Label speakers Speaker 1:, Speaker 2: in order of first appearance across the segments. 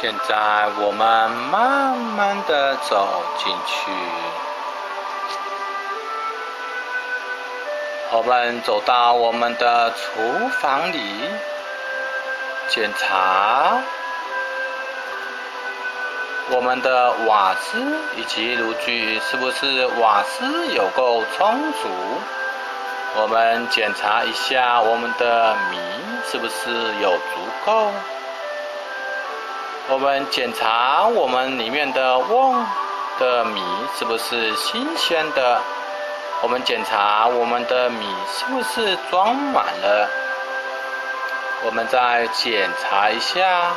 Speaker 1: 现在我们慢慢的走进去，我们走到我们的厨房里，检查我们的瓦斯以及炉具是不是瓦斯有够充足。我们检查一下我们的米是不是有足够。我们检查我们里面的瓮的米是不是新鲜的。我们检查我们的米是不是装满了。我们再检查一下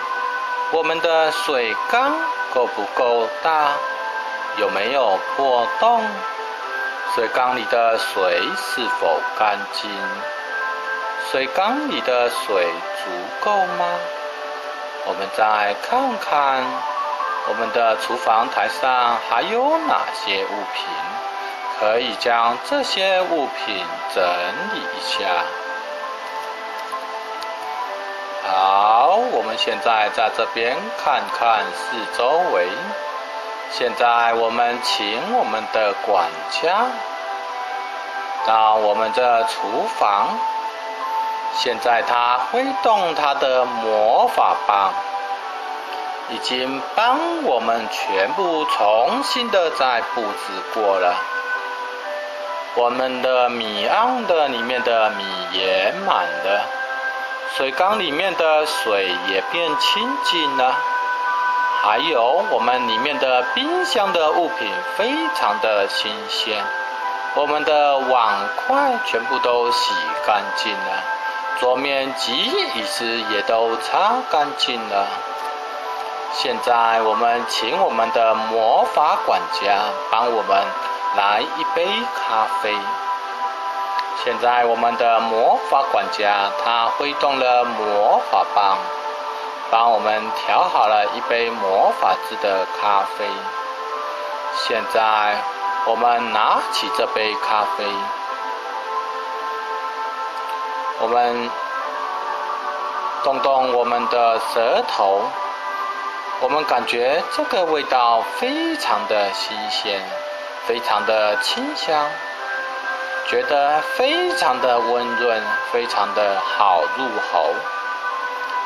Speaker 1: 我们的水缸够不够大，有没有破洞。水缸里的水是否干净？水缸里的水足够吗？我们再看看我们的厨房台上还有哪些物品，可以将这些物品整理一下。好，我们现在在这边看看四周围。现在我们请我们的管家到我们的厨房。现在他挥动他的魔法棒，已经帮我们全部重新的再布置过了。我们的米瓮的里面的米也满了，水缸里面的水也变清净了。还有我们里面的冰箱的物品非常的新鲜，我们的碗筷全部都洗干净了，桌面及椅子也都擦干净了。现在我们请我们的魔法管家帮我们来一杯咖啡。现在我们的魔法管家他挥动了魔法棒。帮我们调好了一杯魔法制的咖啡。现在我们拿起这杯咖啡，我们动动我们的舌头，我们感觉这个味道非常的新鲜，非常的清香，觉得非常的温润，非常的好入喉。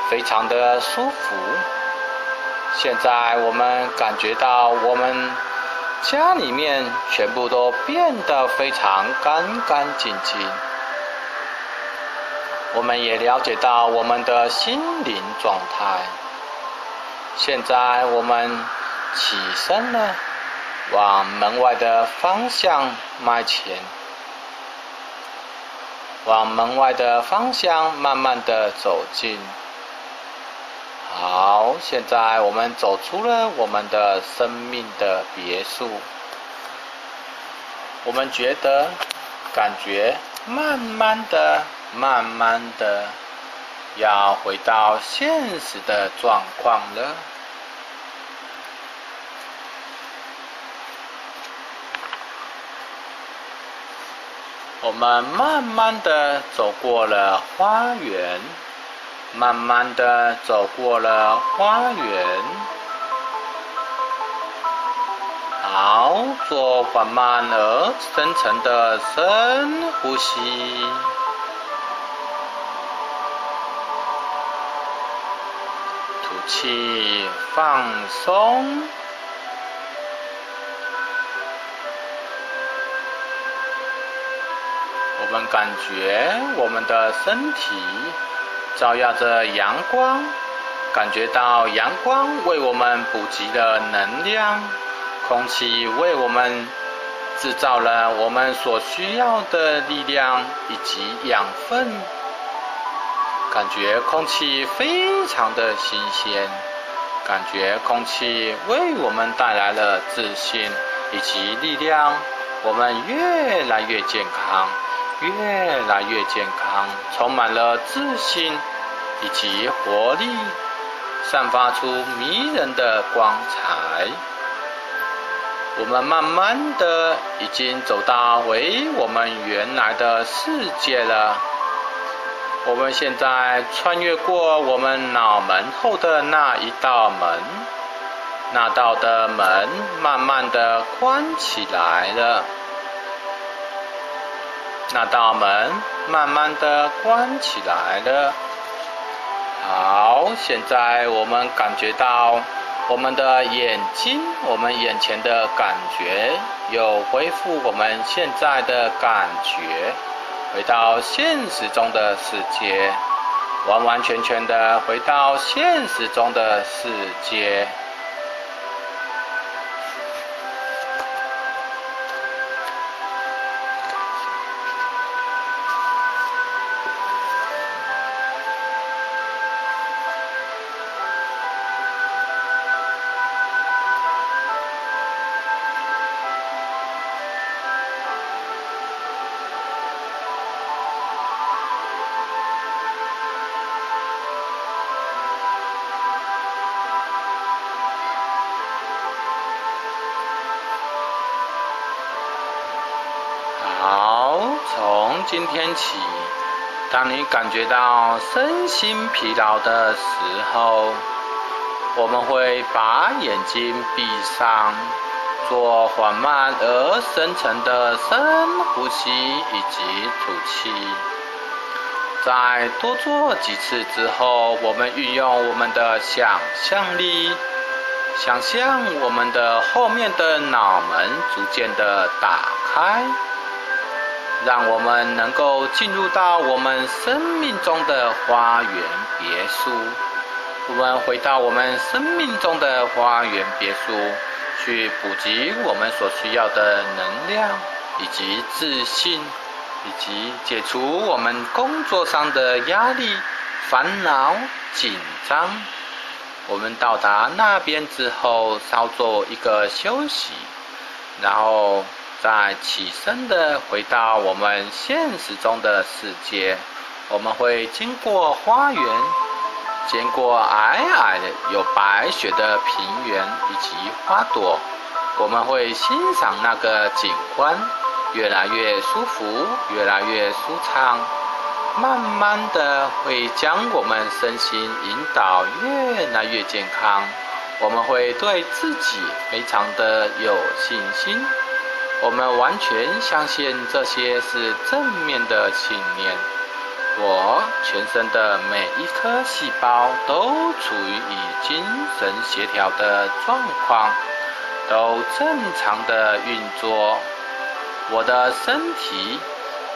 Speaker 1: 非常的舒服。现在我们感觉到我们家里面全部都变得非常干干净净。我们也了解到我们的心灵状态。现在我们起身了，往门外的方向迈前，往门外的方向慢慢的走近。好，现在我们走出了我们的生命的别墅。我们觉得，感觉慢慢的、慢慢的要回到现实的状况了。我们慢慢的走过了花园。慢慢的走过了花园，好，做缓慢而深沉的深呼吸，气放松。我们感觉我们的身体。照耀着阳光，感觉到阳光为我们补给了能量，空气为我们制造了我们所需要的力量以及养分，感觉空气非常的新鲜，感觉空气为我们带来了自信以及力量，我们越来越健康。越来越健康，充满了自信以及活力，散发出迷人的光彩。我们慢慢的已经走到回我们原来的世界了。我们现在穿越过我们脑门后的那一道门，那道的门慢慢的关起来了。那道门慢慢的关起来了。好，现在我们感觉到我们的眼睛，我们眼前的感觉有恢复我们现在的感觉。回到现实中的世界，完完全全的回到现实中的世界。今天起，当你感觉到身心疲劳的时候，我们会把眼睛闭上，做缓慢而深沉的深呼吸以及吐气。在多做几次之后，我们运用我们的想象力，想象我们的后面的脑门逐渐的打开。让我们能够进入到我们生命中的花园别墅。我们回到我们生命中的花园别墅，去补给我们所需要的能量，以及自信，以及解除我们工作上的压力、烦恼、紧张。我们到达那边之后，稍作一个休息，然后。再起身的回到我们现实中的世界，我们会经过花园，经过矮矮的有白雪的平原以及花朵，我们会欣赏那个景观，越来越舒服，越来越舒畅，慢慢的会将我们身心引导越来越健康，我们会对自己非常的有信心。我们完全相信这些是正面的信念。我全身的每一颗细胞都处于与精神协调的状况，都正常的运作。我的身体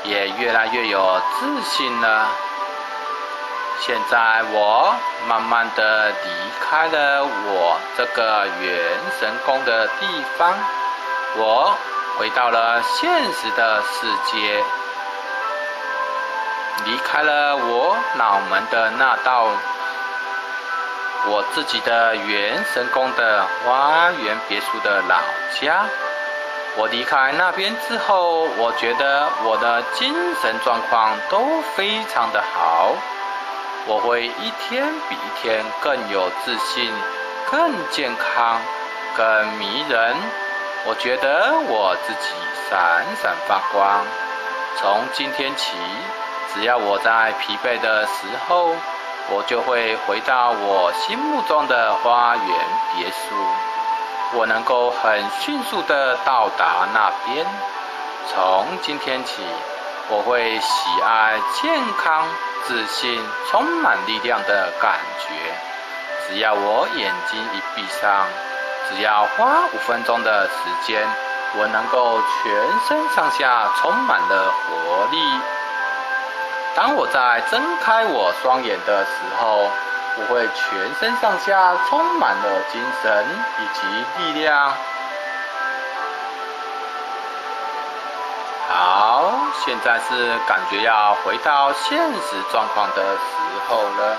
Speaker 1: 也越来越有自信了。现在我慢慢的离开了我这个元神宫的地方，我。回到了现实的世界，离开了我脑门的那道我自己的元神宫的花园别墅的老家。我离开那边之后，我觉得我的精神状况都非常的好，我会一天比一天更有自信、更健康、更迷人。我觉得我自己闪闪发光。从今天起，只要我在疲惫的时候，我就会回到我心目中的花园别墅。我能够很迅速的到达那边。从今天起，我会喜爱健康、自信、充满力量的感觉。只要我眼睛一闭上。只要花五分钟的时间，我能够全身上下充满了活力。当我在睁开我双眼的时候，我会全身上下充满了精神以及力量。好，现在是感觉要回到现实状况的时候了。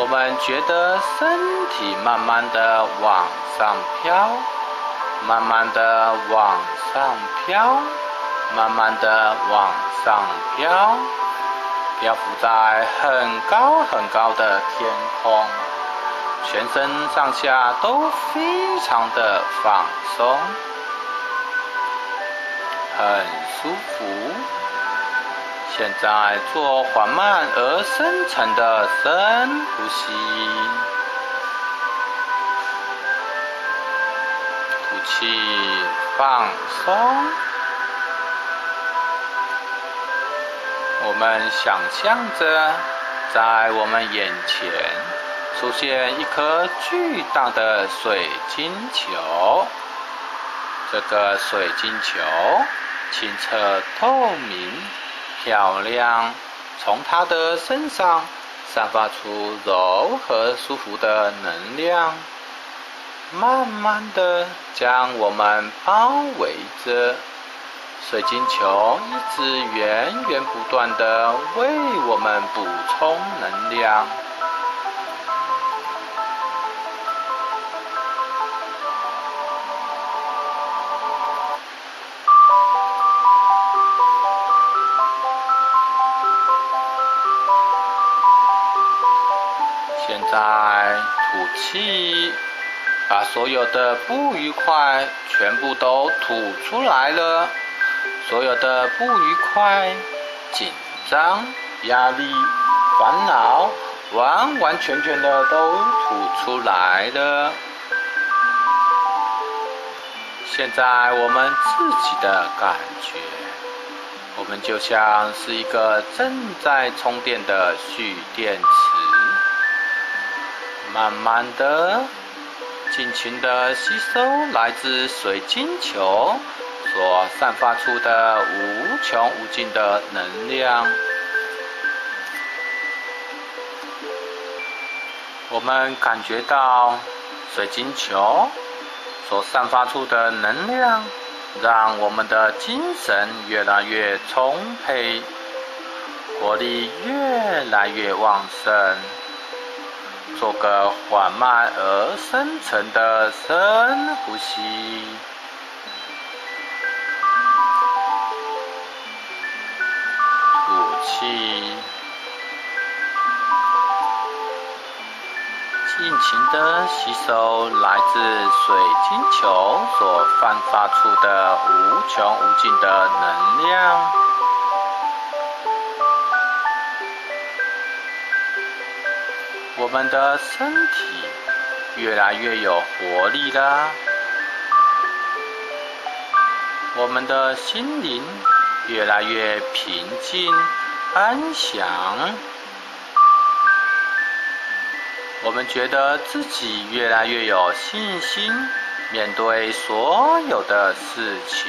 Speaker 1: 我们觉得身体慢慢的往上飘，慢慢的往上飘，慢慢的往上飘，漂浮在很高很高的天空，全身上下都非常的放松。很舒服。现在做缓慢而深沉的深呼吸，吐气放松。我们想象着，在我们眼前出现一颗巨大的水晶球。这个水晶球清澈透明。漂亮，从它的身上散发出柔和舒服的能量，慢慢的将我们包围着。水晶球一直源源不断的为我们补充能量。气，把所有的不愉快全部都吐出来了。所有的不愉快、紧张、压力、烦恼，完完全全的都吐出来了。现在我们自己的感觉，我们就像是一个正在充电的蓄电池。慢慢的，尽情的吸收来自水晶球所散发出的无穷无尽的能量。我们感觉到水晶球所散发出的能量，让我们的精神越来越充沛，活力越来越旺盛。做个缓慢而深沉的深呼吸，吐气，尽情的吸收来自水晶球所散发出的无穷无尽的能量。我们的身体越来越有活力了，我们的心灵越来越平静安详，我们觉得自己越来越有信心，面对所有的事情。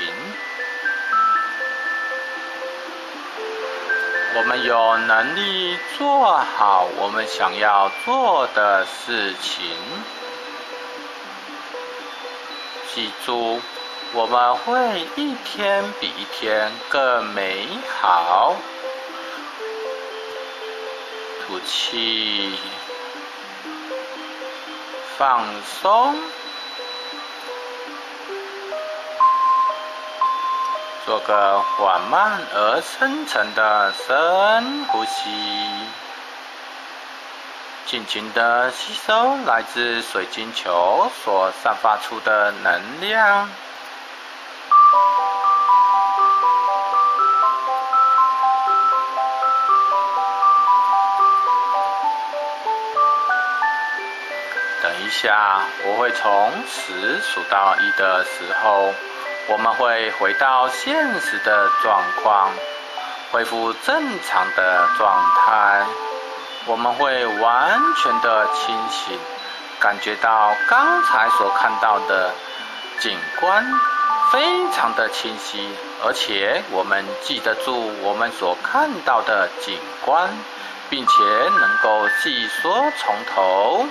Speaker 1: 我们有能力做好我们想要做的事情。记住，我们会一天比一天更美好。吐气，放松。做个缓慢而深沉的深呼吸，尽情的吸收来自水晶球所散发出的能量。等一下，我会从十数到一的时候。我们会回到现实的状况，恢复正常的状态。我们会完全的清醒，感觉到刚才所看到的景观非常的清晰，而且我们记得住我们所看到的景观，并且能够细说从头。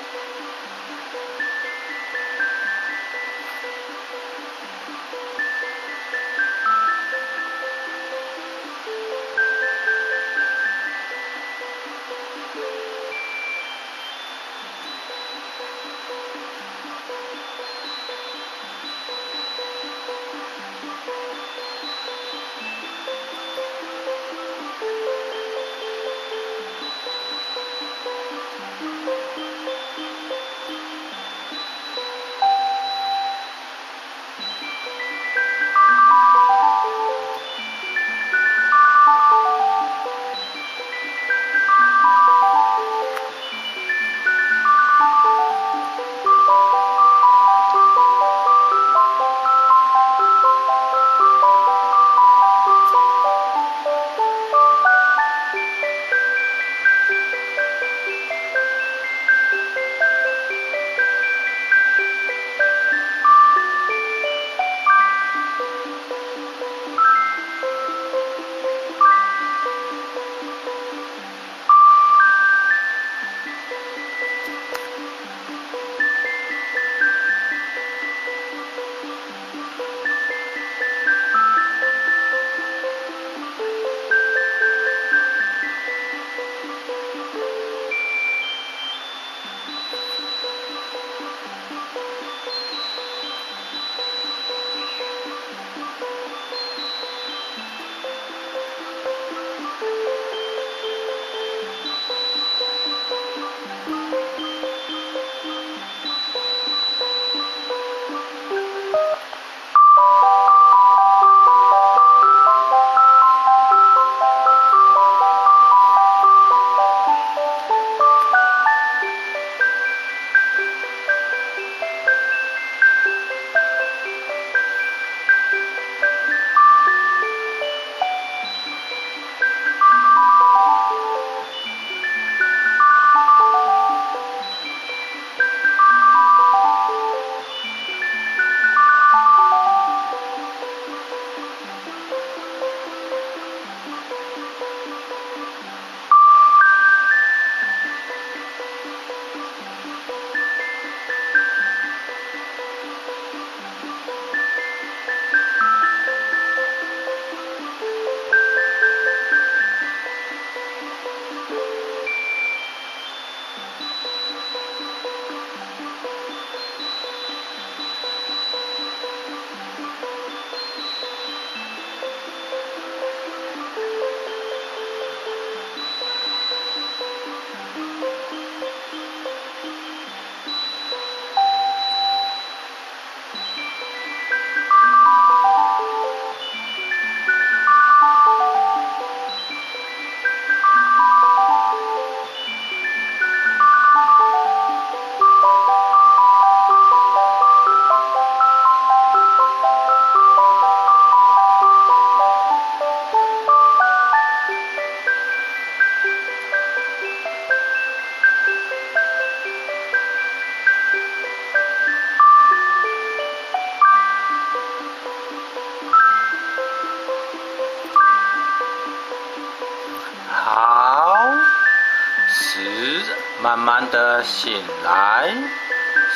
Speaker 1: 慢慢的醒来，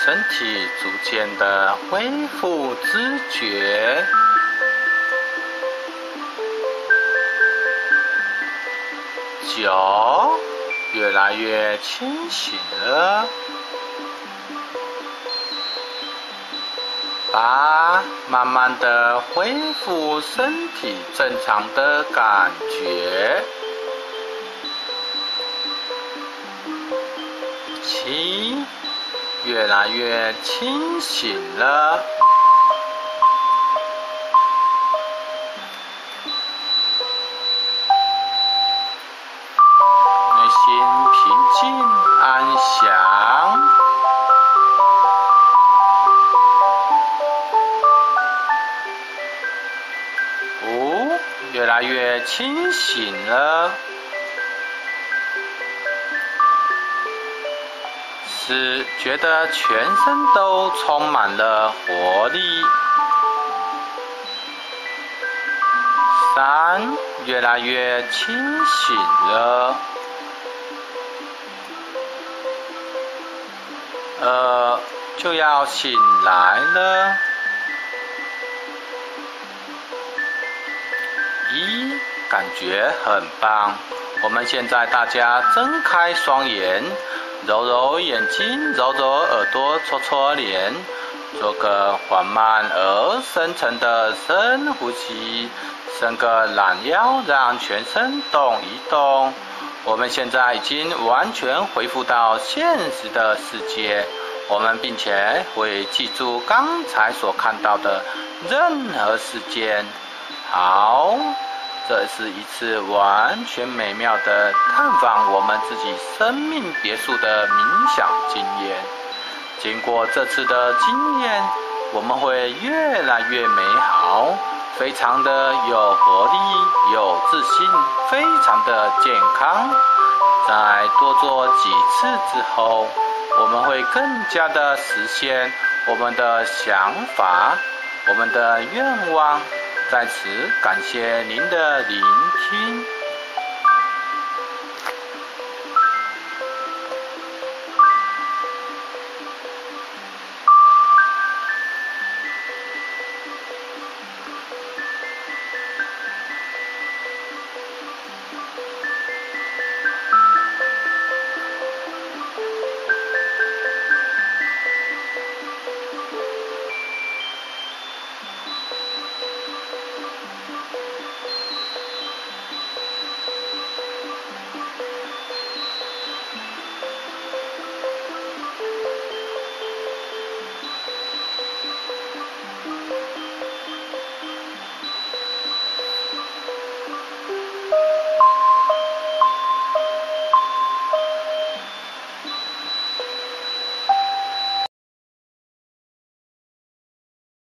Speaker 1: 身体逐渐的恢复知觉，九越来越清醒了。八慢慢的恢复身体正常的感觉，咦，越来越清醒了，内心平静安详。哦越来越清醒了，四觉得全身都充满了活力，三越来越清醒了，二就要醒来了。一感觉很棒，我们现在大家睁开双眼，揉揉眼睛，揉揉耳朵，搓搓脸，做个缓慢而深沉的深呼吸，伸个懒腰，让全身动一动。我们现在已经完全恢复到现实的世界，我们并且会记住刚才所看到的任何事件。好。这是一次完全美妙的探访我们自己生命别墅的冥想经验。经过这次的经验，我们会越来越美好，非常的有活力、有自信，非常的健康。在多做几次之后，我们会更加的实现我们的想法、我们的愿望。在此感谢您的聆听。